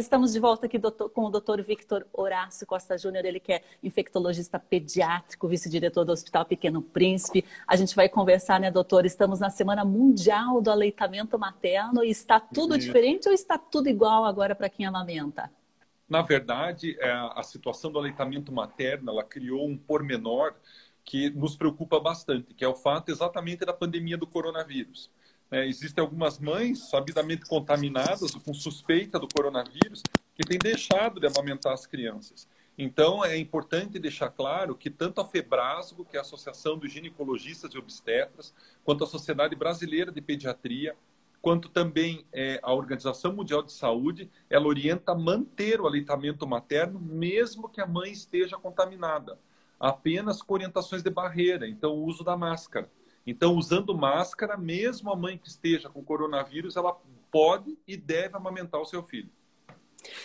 Estamos de volta aqui doutor, com o Dr. Victor Horácio Costa Júnior, ele que é infectologista pediátrico, vice-diretor do Hospital Pequeno Príncipe. A gente vai conversar, né, doutor? Estamos na Semana Mundial do Aleitamento Materno e está tudo diferente ou está tudo igual agora para quem amamenta? Na verdade, é, a situação do aleitamento materno, ela criou um pormenor que nos preocupa bastante, que é o fato exatamente da pandemia do coronavírus. É, existem algumas mães sabidamente contaminadas com suspeita do coronavírus que têm deixado de amamentar as crianças. Então, é importante deixar claro que tanto a FEBRASGO, que é a Associação dos Ginecologistas e Obstetras, quanto a Sociedade Brasileira de Pediatria, quanto também é, a Organização Mundial de Saúde, ela orienta manter o aleitamento materno, mesmo que a mãe esteja contaminada, apenas com orientações de barreira, então o uso da máscara. Então, usando máscara, mesmo a mãe que esteja com coronavírus, ela pode e deve amamentar o seu filho.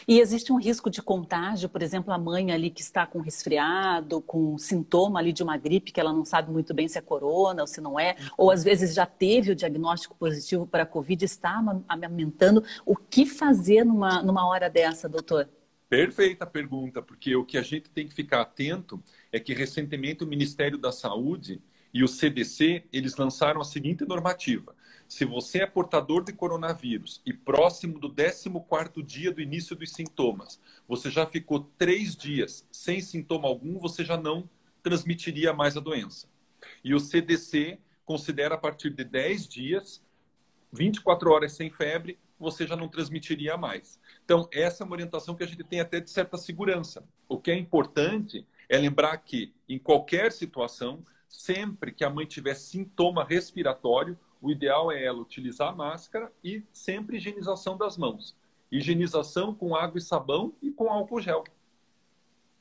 E existe um risco de contágio, por exemplo, a mãe ali que está com resfriado, com sintoma ali de uma gripe que ela não sabe muito bem se é corona ou se não é, ou às vezes já teve o diagnóstico positivo para a Covid, está amamentando. O que fazer numa, numa hora dessa, doutor? Perfeita pergunta, porque o que a gente tem que ficar atento é que recentemente o Ministério da Saúde e o CDC, eles lançaram a seguinte normativa. Se você é portador de coronavírus e próximo do 14º dia do início dos sintomas, você já ficou três dias sem sintoma algum, você já não transmitiria mais a doença. E o CDC considera a partir de 10 dias, 24 horas sem febre, você já não transmitiria mais. Então, essa é uma orientação que a gente tem até de certa segurança. O que é importante é lembrar que, em qualquer situação, sempre que a mãe tiver sintoma respiratório, o ideal é ela utilizar máscara e sempre higienização das mãos. Higienização com água e sabão e com álcool gel.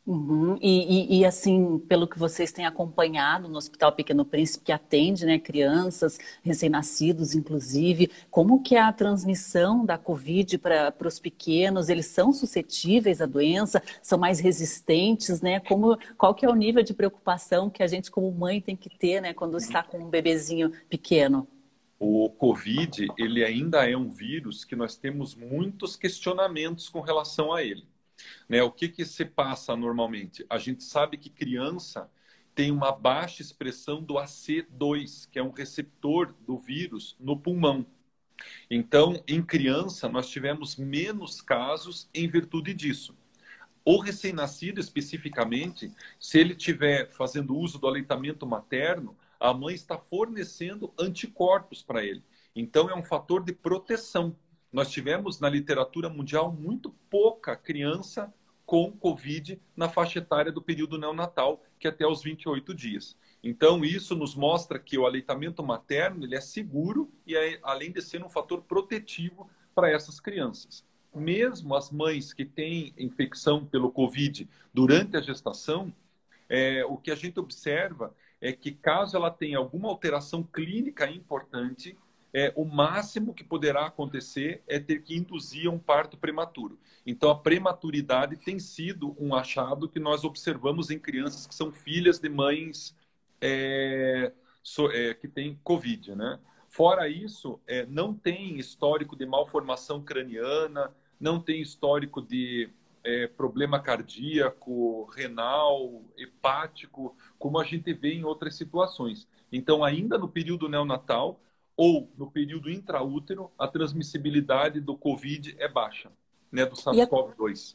Uhum. E, e, e, assim, pelo que vocês têm acompanhado no Hospital Pequeno Príncipe, que atende né, crianças, recém-nascidos, inclusive, como que é a transmissão da Covid para os pequenos? Eles são suscetíveis à doença? São mais resistentes? Né? Como, qual que é o nível de preocupação que a gente, como mãe, tem que ter né, quando está com um bebezinho pequeno? O Covid, ele ainda é um vírus que nós temos muitos questionamentos com relação a ele. Né? O que, que se passa normalmente? A gente sabe que criança tem uma baixa expressão do AC2, que é um receptor do vírus no pulmão. Então, em criança, nós tivemos menos casos em virtude disso. O recém-nascido, especificamente, se ele estiver fazendo uso do aleitamento materno, a mãe está fornecendo anticorpos para ele. Então, é um fator de proteção nós tivemos na literatura mundial muito pouca criança com Covid na faixa etária do período neonatal, que é até os 28 dias. Então, isso nos mostra que o aleitamento materno ele é seguro e, é, além de ser um fator protetivo para essas crianças. Mesmo as mães que têm infecção pelo Covid durante a gestação, é, o que a gente observa é que, caso ela tenha alguma alteração clínica importante, é, o máximo que poderá acontecer é ter que induzir um parto prematuro. Então, a prematuridade tem sido um achado que nós observamos em crianças que são filhas de mães é, so, é, que têm Covid, né? Fora isso, é, não tem histórico de malformação craniana, não tem histórico de é, problema cardíaco, renal, hepático, como a gente vê em outras situações. Então, ainda no período neonatal, ou no período intraútero, a transmissibilidade do Covid é baixa, né, do SARS-CoV-2.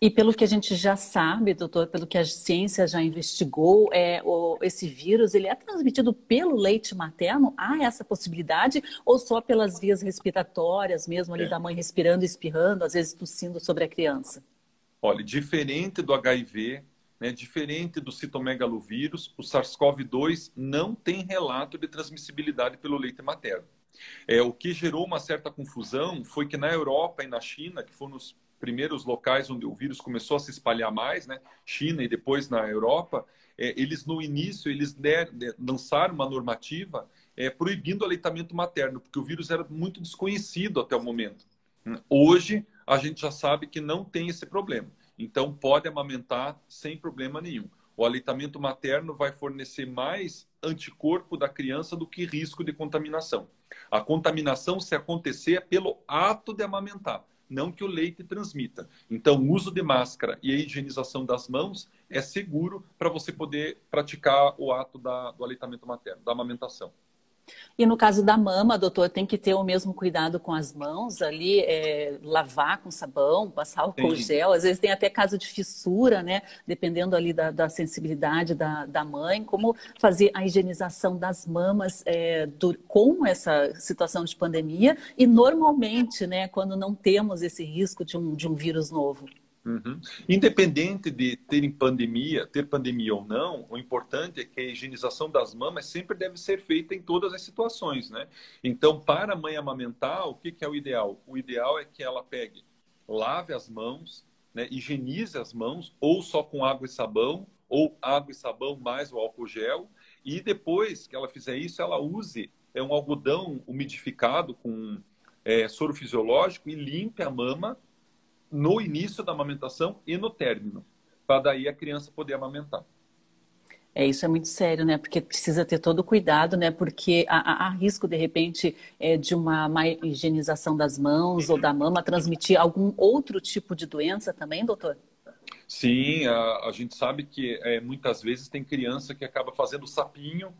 E pelo que a gente já sabe, doutor, pelo que a ciência já investigou, é, o, esse vírus ele é transmitido pelo leite materno? Há essa possibilidade? Ou só pelas vias respiratórias, mesmo ali é. da mãe respirando, espirrando, às vezes tossindo sobre a criança? Olha, diferente do HIV, né, diferente do citomegalovírus, o SARS-CoV-2 não tem relato de transmissibilidade pelo leite materno. É, o que gerou uma certa confusão foi que na Europa e na China, que foram os primeiros locais onde o vírus começou a se espalhar mais, né, China e depois na Europa, é, eles no início eles der, lançaram uma normativa é, proibindo o aleitamento materno, porque o vírus era muito desconhecido até o momento. Hoje a gente já sabe que não tem esse problema. Então, pode amamentar sem problema nenhum. O aleitamento materno vai fornecer mais anticorpo da criança do que risco de contaminação. A contaminação, se acontecer, é pelo ato de amamentar, não que o leite transmita. Então, o uso de máscara e a higienização das mãos é seguro para você poder praticar o ato da, do aleitamento materno, da amamentação. E no caso da mama, doutor, tem que ter o mesmo cuidado com as mãos ali, é, lavar com sabão, passar álcool Sim. gel. Às vezes tem até caso de fissura, né? Dependendo ali da, da sensibilidade da, da mãe. Como fazer a higienização das mamas é, do, com essa situação de pandemia e normalmente, né? Quando não temos esse risco de um, de um vírus novo. Uhum. Independente de ter pandemia, ter pandemia ou não, o importante é que a higienização das mamas sempre deve ser feita em todas as situações, né? Então, para a mãe amamentar, o que, que é o ideal? O ideal é que ela pegue, lave as mãos, né? higienize as mãos, ou só com água e sabão, ou água e sabão mais o álcool gel, e depois que ela fizer isso, ela use é um algodão umidificado com é, soro fisiológico e limpe a mama no início da amamentação e no término, para daí a criança poder amamentar. É, isso é muito sério, né? Porque precisa ter todo o cuidado, né? Porque há, há risco, de repente, é, de uma má higienização das mãos ou da mama transmitir algum outro tipo de doença também, doutor? Sim, a, a gente sabe que é, muitas vezes tem criança que acaba fazendo sapinho,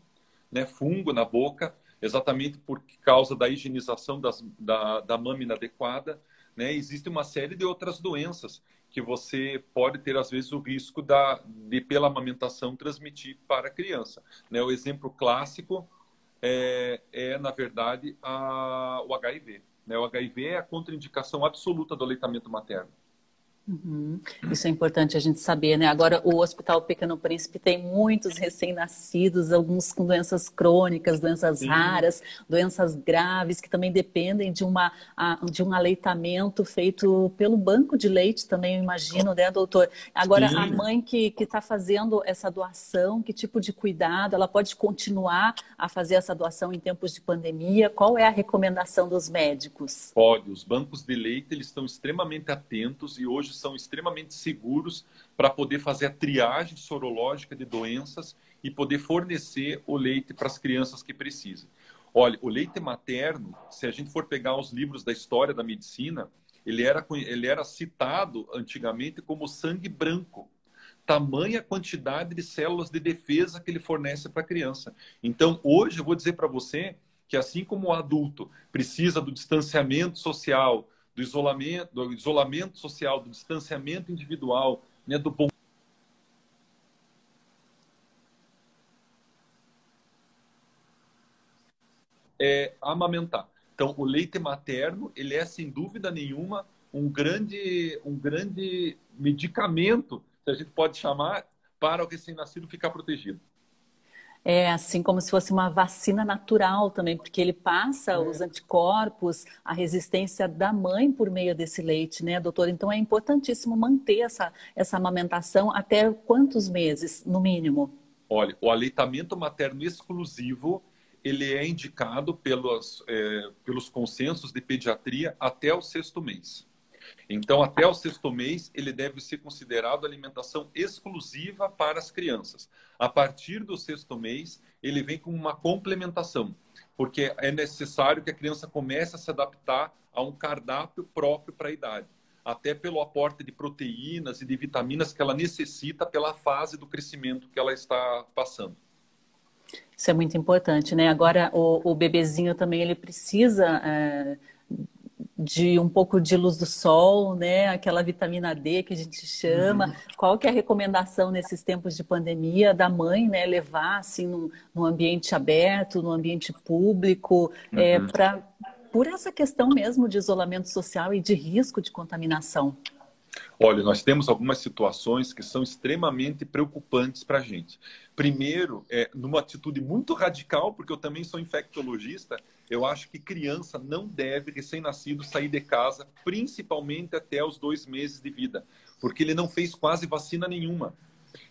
né, fungo na boca, exatamente por causa da higienização das, da, da mama inadequada né? Existe uma série de outras doenças que você pode ter, às vezes, o risco da, de, pela amamentação, transmitir para a criança. Né? O exemplo clássico é, é na verdade, a, o HIV. Né? O HIV é a contraindicação absoluta do aleitamento materno. Uhum. Isso é importante a gente saber, né? Agora, o Hospital Pequeno Príncipe tem muitos recém-nascidos, alguns com doenças crônicas, doenças Sim. raras, doenças graves, que também dependem de, uma, de um aleitamento feito pelo banco de leite também, eu imagino, né, doutor? Agora, Sim. a mãe que está fazendo essa doação, que tipo de cuidado? Ela pode continuar a fazer essa doação em tempos de pandemia? Qual é a recomendação dos médicos? Pode. Os bancos de leite, eles estão extremamente atentos e hoje são extremamente seguros para poder fazer a triagem sorológica de doenças e poder fornecer o leite para as crianças que precisam. Olha, o leite materno, se a gente for pegar os livros da história da medicina, ele era, ele era citado antigamente como sangue branco. Tamanha quantidade de células de defesa que ele fornece para a criança. Então, hoje eu vou dizer para você que assim como o adulto precisa do distanciamento social, do isolamento, do isolamento social, do distanciamento individual, né, do bom é amamentar. Então, o leite materno, ele é sem dúvida nenhuma um grande, um grande medicamento, se a gente pode chamar, para o recém-nascido ficar protegido. É assim como se fosse uma vacina natural também, porque ele passa é. os anticorpos, a resistência da mãe por meio desse leite, né, doutor? Então é importantíssimo manter essa, essa amamentação até quantos meses, no mínimo? Olha, o aleitamento materno exclusivo ele é indicado pelos, é, pelos consensos de pediatria até o sexto mês. Então, até o sexto mês, ele deve ser considerado alimentação exclusiva para as crianças. A partir do sexto mês, ele vem com uma complementação, porque é necessário que a criança comece a se adaptar a um cardápio próprio para a idade, até pelo aporte de proteínas e de vitaminas que ela necessita pela fase do crescimento que ela está passando. Isso é muito importante, né? Agora, o, o bebezinho também, ele precisa... É de um pouco de luz do sol, né? Aquela vitamina D que a gente chama. Uhum. Qual que é a recomendação nesses tempos de pandemia da mãe, né? Levar assim num, num ambiente aberto, num ambiente público, é, uhum. é, para por essa questão mesmo de isolamento social e de risco de contaminação. Olha, nós temos algumas situações que são extremamente preocupantes para a gente. Primeiro, é, numa atitude muito radical, porque eu também sou infectologista, eu acho que criança não deve, recém-nascido, sair de casa, principalmente até os dois meses de vida, porque ele não fez quase vacina nenhuma.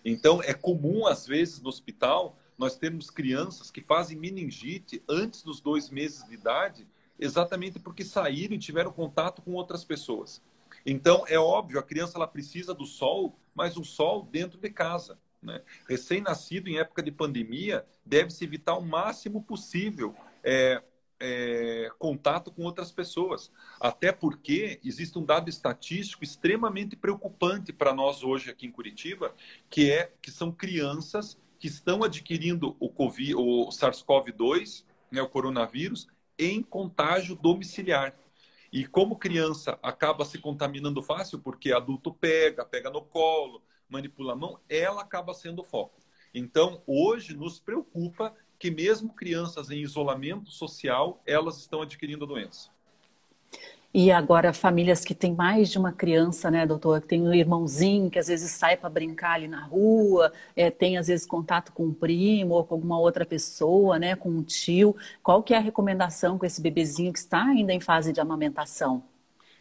Então, é comum, às vezes, no hospital, nós temos crianças que fazem meningite antes dos dois meses de idade, exatamente porque saíram e tiveram contato com outras pessoas. Então, é óbvio, a criança ela precisa do sol, mas um sol dentro de casa. Né? Recém-nascido em época de pandemia, deve-se evitar o máximo possível é, é, contato com outras pessoas. Até porque existe um dado estatístico extremamente preocupante para nós hoje aqui em Curitiba, que é que são crianças que estão adquirindo o, o SARS-CoV-2, né, o coronavírus, em contágio domiciliar. E como criança acaba se contaminando fácil, porque adulto pega, pega no colo, manipula a mão, ela acaba sendo o foco. Então, hoje nos preocupa que mesmo crianças em isolamento social, elas estão adquirindo a doença. E agora, famílias que têm mais de uma criança, né, doutor? Que tem um irmãozinho que às vezes sai para brincar ali na rua, é, tem às vezes contato com um primo ou com alguma outra pessoa, né, com um tio. Qual que é a recomendação com esse bebezinho que está ainda em fase de amamentação?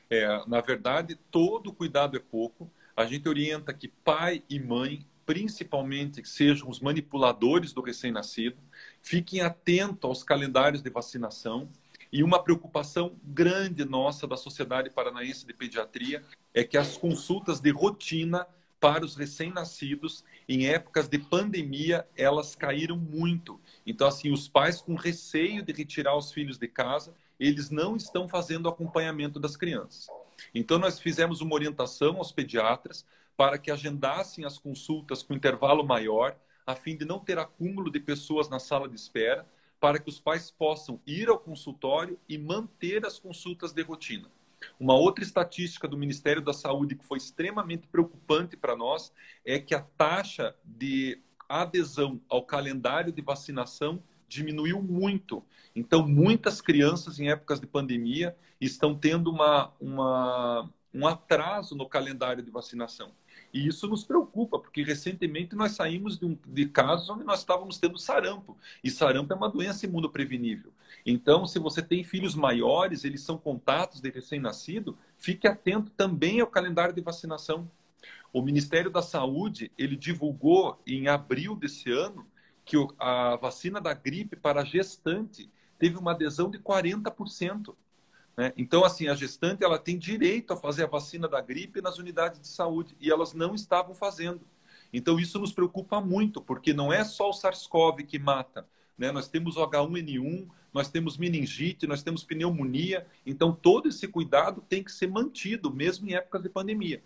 É, na verdade, todo cuidado é pouco. A gente orienta que pai e mãe, principalmente, que sejam os manipuladores do recém-nascido, fiquem atentos aos calendários de vacinação e uma preocupação grande nossa da Sociedade Paranaense de Pediatria é que as consultas de rotina para os recém-nascidos em épocas de pandemia elas caíram muito. Então assim, os pais com receio de retirar os filhos de casa, eles não estão fazendo acompanhamento das crianças. Então nós fizemos uma orientação aos pediatras para que agendassem as consultas com intervalo maior, a fim de não ter acúmulo de pessoas na sala de espera, para que os pais possam ir ao consultório e manter as consultas de rotina. Uma outra estatística do Ministério da Saúde que foi extremamente preocupante para nós é que a taxa de adesão ao calendário de vacinação diminuiu muito. Então, muitas crianças em épocas de pandemia estão tendo uma, uma, um atraso no calendário de vacinação. E isso nos preocupa, porque recentemente nós saímos de, um, de casos onde nós estávamos tendo sarampo. E sarampo é uma doença imunoprevenível. Então, se você tem filhos maiores, eles são contatos de recém-nascido, fique atento também ao calendário de vacinação. O Ministério da Saúde, ele divulgou em abril desse ano que a vacina da gripe para gestante teve uma adesão de 40%. Né? Então, assim, a gestante ela tem direito a fazer a vacina da gripe nas unidades de saúde e elas não estavam fazendo. Então, isso nos preocupa muito, porque não é só o SARS-CoV que mata. Né? Nós temos o H1N1, nós temos meningite, nós temos pneumonia. Então, todo esse cuidado tem que ser mantido, mesmo em épocas de pandemia.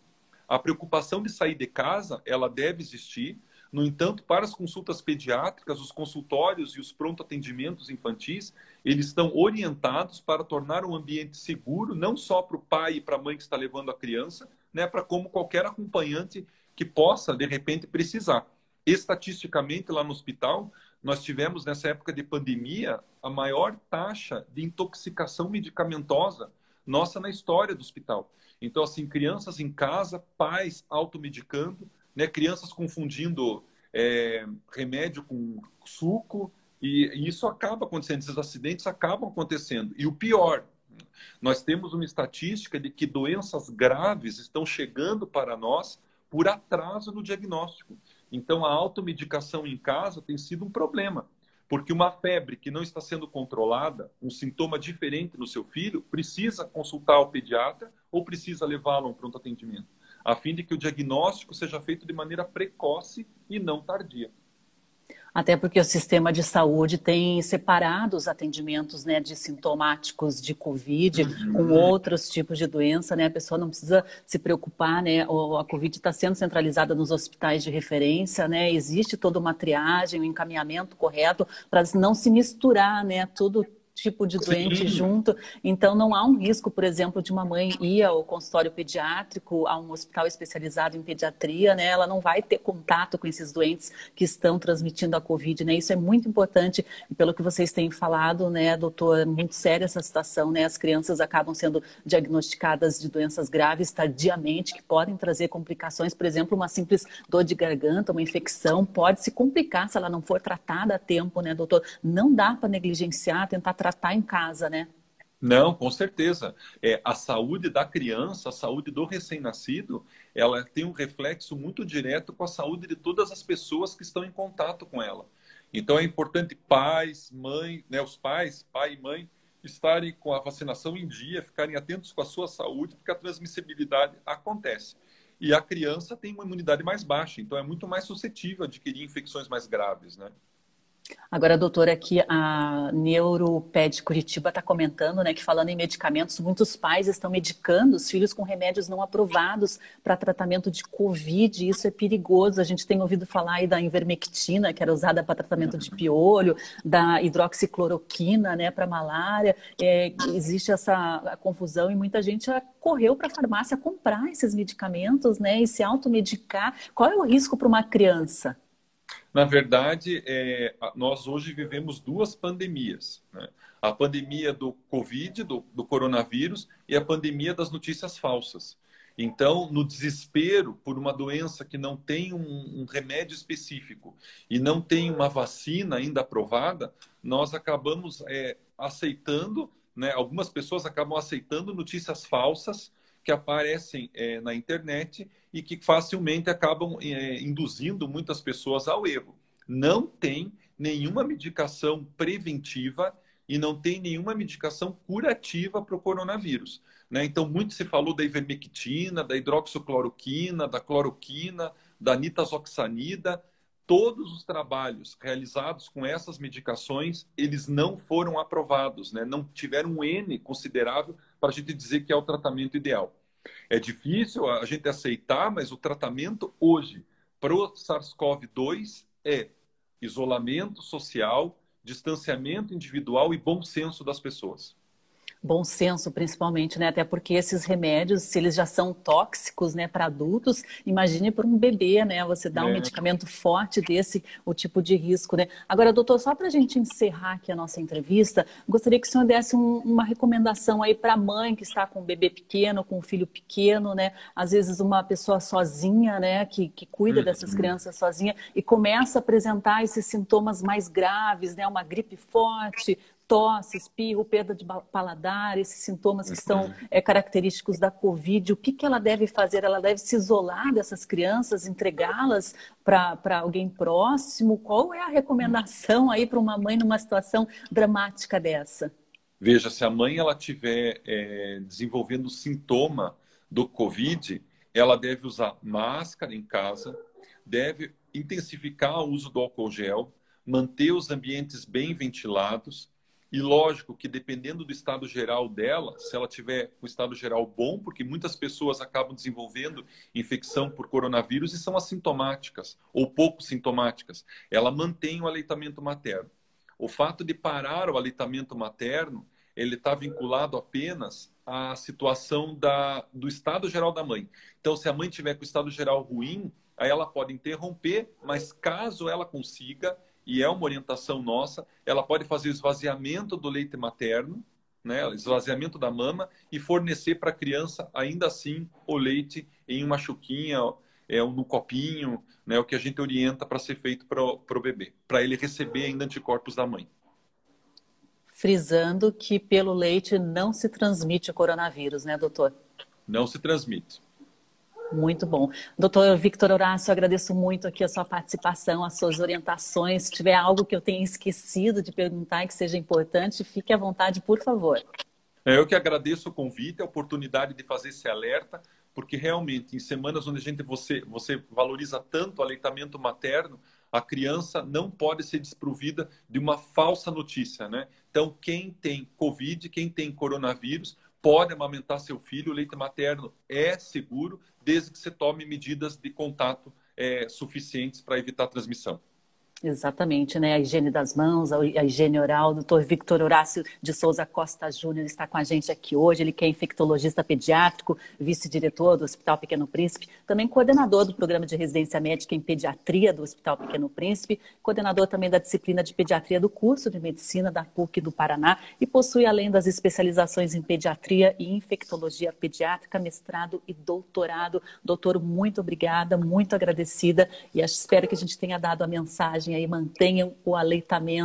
A preocupação de sair de casa, ela deve existir, no entanto, para as consultas pediátricas, os consultórios e os pronto atendimentos infantis, eles estão orientados para tornar um ambiente seguro, não só para o pai e para a mãe que está levando a criança, né, para como qualquer acompanhante que possa, de repente, precisar. Estatisticamente, lá no hospital, nós tivemos, nessa época de pandemia, a maior taxa de intoxicação medicamentosa nossa na história do hospital. Então, assim, crianças em casa, pais automedicando, né? crianças confundindo é, remédio com suco, e, e isso acaba acontecendo, esses acidentes acabam acontecendo. E o pior, nós temos uma estatística de que doenças graves estão chegando para nós por atraso no diagnóstico. Então, a automedicação em casa tem sido um problema, porque uma febre que não está sendo controlada, um sintoma diferente no seu filho, precisa consultar o pediatra ou precisa levá-lo a um pronto atendimento a fim de que o diagnóstico seja feito de maneira precoce e não tardia. Até porque o sistema de saúde tem separado os atendimentos né, de sintomáticos de Covid uhum. com outros tipos de doença, né? A pessoa não precisa se preocupar, né? A Covid está sendo centralizada nos hospitais de referência, né? Existe toda uma triagem, um encaminhamento correto para não se misturar, né? Tudo tipo de doente Sim. junto. Então, não há um risco, por exemplo, de uma mãe ir ao consultório pediátrico, a um hospital especializado em pediatria, né? Ela não vai ter contato com esses doentes que estão transmitindo a Covid, né? Isso é muito importante. E pelo que vocês têm falado, né, doutor, é muito séria essa situação, né? As crianças acabam sendo diagnosticadas de doenças graves tardiamente, que podem trazer complicações. Por exemplo, uma simples dor de garganta, uma infecção, pode se complicar se ela não for tratada a tempo, né, doutor? Não dá para negligenciar, tentar tratar em casa, né? Não, com certeza. É, a saúde da criança, a saúde do recém-nascido, ela tem um reflexo muito direto com a saúde de todas as pessoas que estão em contato com ela. Então é importante pais, mãe, né, os pais, pai e mãe, estarem com a vacinação em dia, ficarem atentos com a sua saúde, porque a transmissibilidade acontece. E a criança tem uma imunidade mais baixa, então é muito mais suscetível a adquirir infecções mais graves, né? Agora, doutora, aqui a Neuroped Curitiba está comentando, né, que falando em medicamentos, muitos pais estão medicando os filhos com remédios não aprovados para tratamento de Covid. Isso é perigoso. A gente tem ouvido falar aí da ivermectina, que era usada para tratamento de piolho, da hidroxicloroquina, né, para malária. É, existe essa confusão e muita gente correu para a farmácia comprar esses medicamentos, né, e se automedicar. Qual é o risco para uma criança? Na verdade, é, nós hoje vivemos duas pandemias. Né? A pandemia do Covid, do, do coronavírus, e a pandemia das notícias falsas. Então, no desespero por uma doença que não tem um, um, remédio específico e não tem uma vacina ainda aprovada, nós acabamos é, aceitando, né, algumas pessoas acabam aceitando notícias falsas que aparecem é, na internet e que facilmente acabam é, induzindo muitas pessoas ao erro. Não tem nenhuma medicação preventiva e não tem nenhuma medicação curativa para o coronavírus. Né? Então, muito se falou da ivermectina, da hidroxicloroquina, da cloroquina, da nitazoxanida. Todos os trabalhos realizados com essas medicações, eles não foram aprovados, né? não tiveram um N considerável para a gente dizer que é o tratamento ideal. É difícil a gente aceitar, mas o tratamento hoje para o SARS-CoV-2 é isolamento social, distanciamento individual e bom senso das pessoas bom senso, principalmente, né? Até porque esses remédios, se eles já são tóxicos, né, para adultos, imagine para um bebê, né? Você dá é. um medicamento forte desse, o tipo de risco, né? Agora, doutor, só para a gente encerrar aqui a nossa entrevista, gostaria que o senhor desse um, uma recomendação aí para a mãe que está com um bebê pequeno, com um filho pequeno, né? Às vezes uma pessoa sozinha, né, que, que cuida uhum. dessas crianças sozinha e começa a apresentar esses sintomas mais graves, né? Uma gripe forte, tosse, espirro, perda de paladar, esses sintomas que são é, característicos da Covid, o que, que ela deve fazer? Ela deve se isolar dessas crianças, entregá-las para alguém próximo? Qual é a recomendação aí para uma mãe numa situação dramática dessa? Veja, se a mãe ela estiver é, desenvolvendo sintoma do Covid, ela deve usar máscara em casa, deve intensificar o uso do álcool gel, manter os ambientes bem ventilados, e lógico que dependendo do estado geral dela, se ela tiver o estado geral bom, porque muitas pessoas acabam desenvolvendo infecção por coronavírus e são assintomáticas ou pouco sintomáticas, ela mantém o aleitamento materno. O fato de parar o aleitamento materno, ele está vinculado apenas à situação da, do estado geral da mãe. Então, se a mãe tiver com o estado geral ruim, aí ela pode interromper, mas caso ela consiga, e é uma orientação nossa, ela pode fazer esvaziamento do leite materno, né, esvaziamento da mama e fornecer para a criança ainda assim o leite em uma chuquinha, é, no copinho, né, o que a gente orienta para ser feito para o bebê, para ele receber ainda anticorpos da mãe. Frisando que pelo leite não se transmite o coronavírus, né, doutor? Não se transmite. Muito bom. Doutor Victor Horácio, agradeço muito aqui a sua participação, as suas orientações. Se tiver algo que eu tenha esquecido de perguntar e que seja importante, fique à vontade, por favor. Eu que agradeço o convite, a oportunidade de fazer esse alerta, porque realmente em semanas onde a gente você, você valoriza tanto o aleitamento materno, a criança não pode ser desprovida de uma falsa notícia, né? Então, quem tem Covid, quem tem coronavírus, pode amamentar seu filho. O leite materno é seguro, desde que você tome medidas de contato é, suficientes para evitar a transmissão. Exatamente, né? A higiene das mãos, a higiene oral. O doutor Victor Horácio de Souza Costa Júnior está com a gente aqui hoje. Ele que é infectologista pediátrico, vice-diretor do Hospital Pequeno Príncipe, também coordenador do programa de residência médica em pediatria do Hospital Pequeno Príncipe, coordenador também da disciplina de pediatria do curso de medicina da PUC do Paraná e possui, além das especializações em pediatria e infectologia pediátrica, mestrado e doutorado. Doutor, muito obrigada, muito agradecida e espero que a gente tenha dado a mensagem aí mantenham o aleitamento